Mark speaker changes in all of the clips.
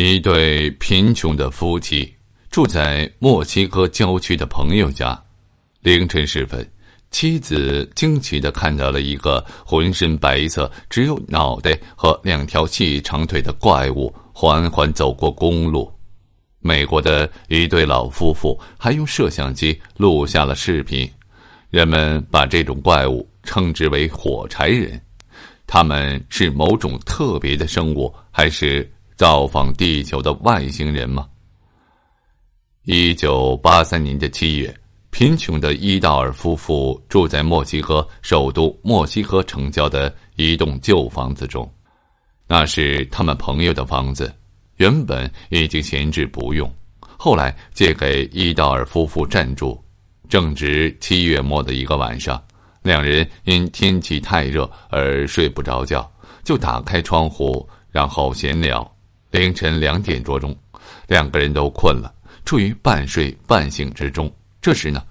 Speaker 1: 一对贫穷的夫妻住在墨西哥郊区的朋友家。凌晨时分，妻子惊奇的看到了一个浑身白色、只有脑袋和两条细长腿的怪物缓缓走过公路。美国的一对老夫妇还用摄像机录下了视频。人们把这种怪物称之为“火柴人”。他们是某种特别的生物，还是？造访地球的外星人吗？一九八三年的七月，贫穷的伊道尔夫妇住在墨西哥首都墨西哥城郊的一栋旧房子中，那是他们朋友的房子，原本已经闲置不用，后来借给伊道尔夫妇暂住。正值七月末的一个晚上，两人因天气太热而睡不着觉，就打开窗户，然后闲聊。凌晨两点多钟，两个人都困了，处于半睡半醒之中。这时呢，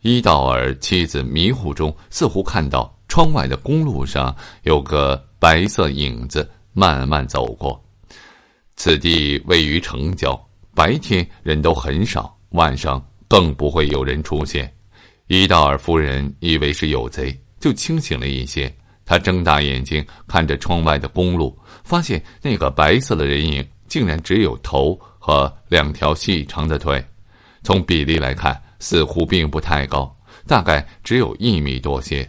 Speaker 1: 伊道尔妻子迷糊中似乎看到窗外的公路上有个白色影子慢慢走过。此地位于城郊，白天人都很少，晚上更不会有人出现。伊道尔夫人以为是有贼，就清醒了一些。他睁大眼睛看着窗外的公路。发现那个白色的人影竟然只有头和两条细长的腿，从比例来看，似乎并不太高，大概只有一米多些。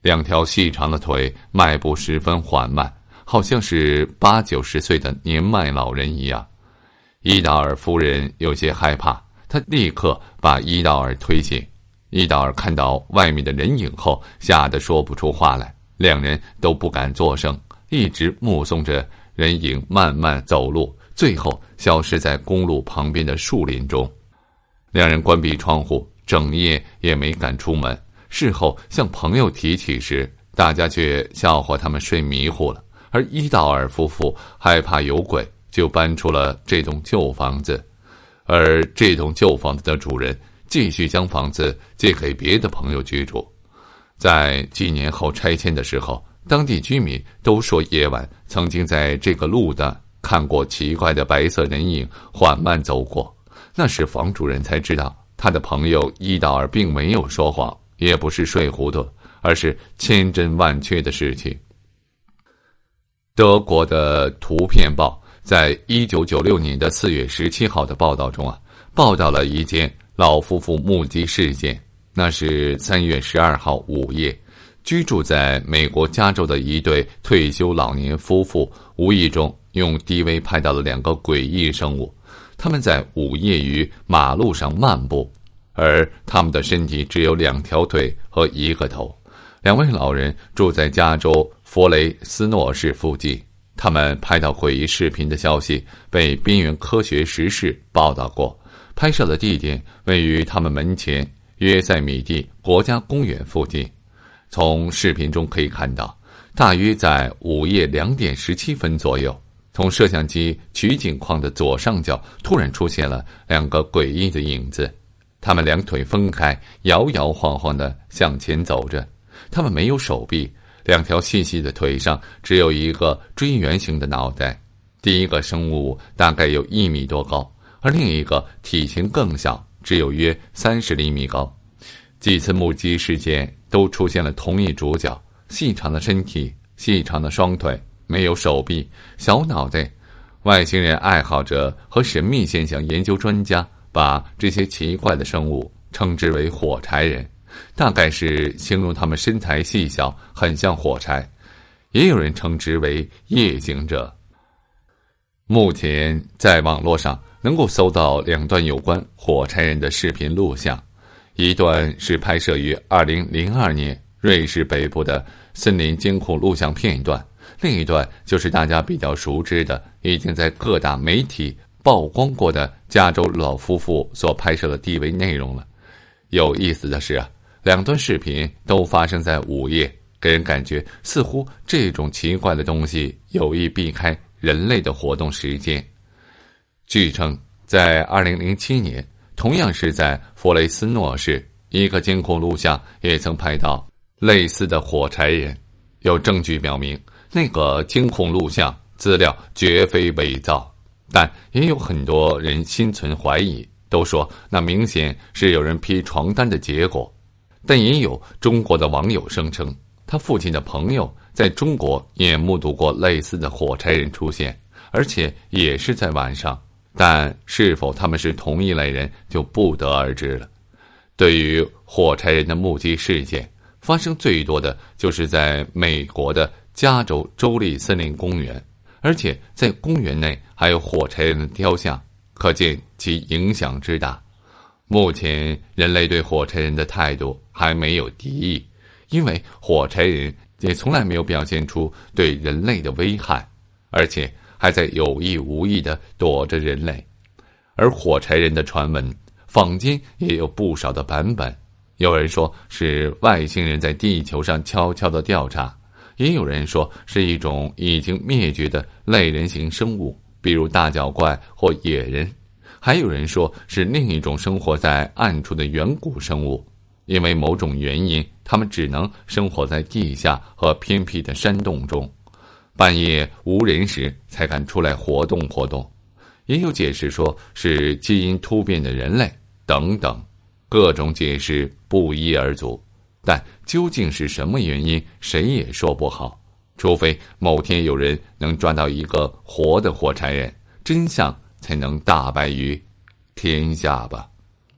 Speaker 1: 两条细长的腿，迈步十分缓慢，好像是八九十岁的年迈老人一样。伊达尔夫人有些害怕，她立刻把伊达尔推醒。伊达尔看到外面的人影后，吓得说不出话来，两人都不敢作声。一直目送着人影慢慢走路，最后消失在公路旁边的树林中。两人关闭窗户，整夜也没敢出门。事后向朋友提起时，大家却笑话他们睡迷糊了。而伊道尔夫妇害怕有鬼，就搬出了这栋旧房子。而这栋旧房子的主人继续将房子借给别的朋友居住。在几年后拆迁的时候。当地居民都说，夜晚曾经在这个路段看过奇怪的白色人影缓慢走过。那时房主人才知道，他的朋友伊道尔并没有说谎，也不是睡糊涂，而是千真万确的事情。德国的《图片报》在一九九六年的四月十七号的报道中啊，报道了一件老夫妇目击事件。那是三月十二号午夜。居住在美国加州的一对退休老年夫妇，无意中用 DV 拍到了两个诡异生物。他们在午夜于马路上漫步，而他们的身体只有两条腿和一个头。两位老人住在加州佛雷斯诺市附近。他们拍到诡异视频的消息被《边缘科学时事》报道过。拍摄的地点位于他们门前约塞米蒂国家公园附近。从视频中可以看到，大约在午夜两点十七分左右，从摄像机取景框的左上角突然出现了两个诡异的影子。他们两腿分开，摇摇晃晃的向前走着。他们没有手臂，两条细细的腿上只有一个锥圆形的脑袋。第一个生物大概有一米多高，而另一个体型更小，只有约三十厘米高。几次目击事件。都出现了同一主角：细长的身体、细长的双腿、没有手臂、小脑袋。外星人爱好者和神秘现象研究专家把这些奇怪的生物称之为“火柴人”，大概是形容他们身材细小，很像火柴。也有人称之为“夜行者”。目前在网络上能够搜到两段有关火柴人的视频录像。一段是拍摄于二零零二年瑞士北部的森林监控录像片段，另一段就是大家比较熟知的、已经在各大媒体曝光过的加州老夫妇所拍摄的 DV 内容了。有意思的是啊，两段视频都发生在午夜，给人感觉似乎这种奇怪的东西有意避开人类的活动时间。据称，在二零零七年。同样是在弗雷斯诺市，一个监控录像也曾拍到类似的火柴人。有证据表明，那个监控录像资料绝非伪造。但也有很多人心存怀疑，都说那明显是有人披床单的结果。但也有中国的网友声称，他父亲的朋友在中国也目睹过类似的火柴人出现，而且也是在晚上。但是否他们是同一类人，就不得而知了。对于火柴人的目击事件，发生最多的就是在美国的加州州立森林公园，而且在公园内还有火柴人的雕像，可见其影响之大。目前，人类对火柴人的态度还没有敌意，因为火柴人也从来没有表现出对人类的危害，而且还在有意无意的躲着人类。而火柴人的传闻，坊间也有不少的版本。有人说是外星人在地球上悄悄的调查，也有人说是一种已经灭绝的类人形生物，比如大脚怪或野人。还有人说是另一种生活在暗处的远古生物，因为某种原因，它们只能生活在地下和偏僻的山洞中，半夜无人时才敢出来活动活动。也有解释说是基因突变的人类等等，各种解释不一而足。但究竟是什么原因，谁也说不好。除非某天有人能抓到一个活的火柴人，真相。才能大白于天下吧。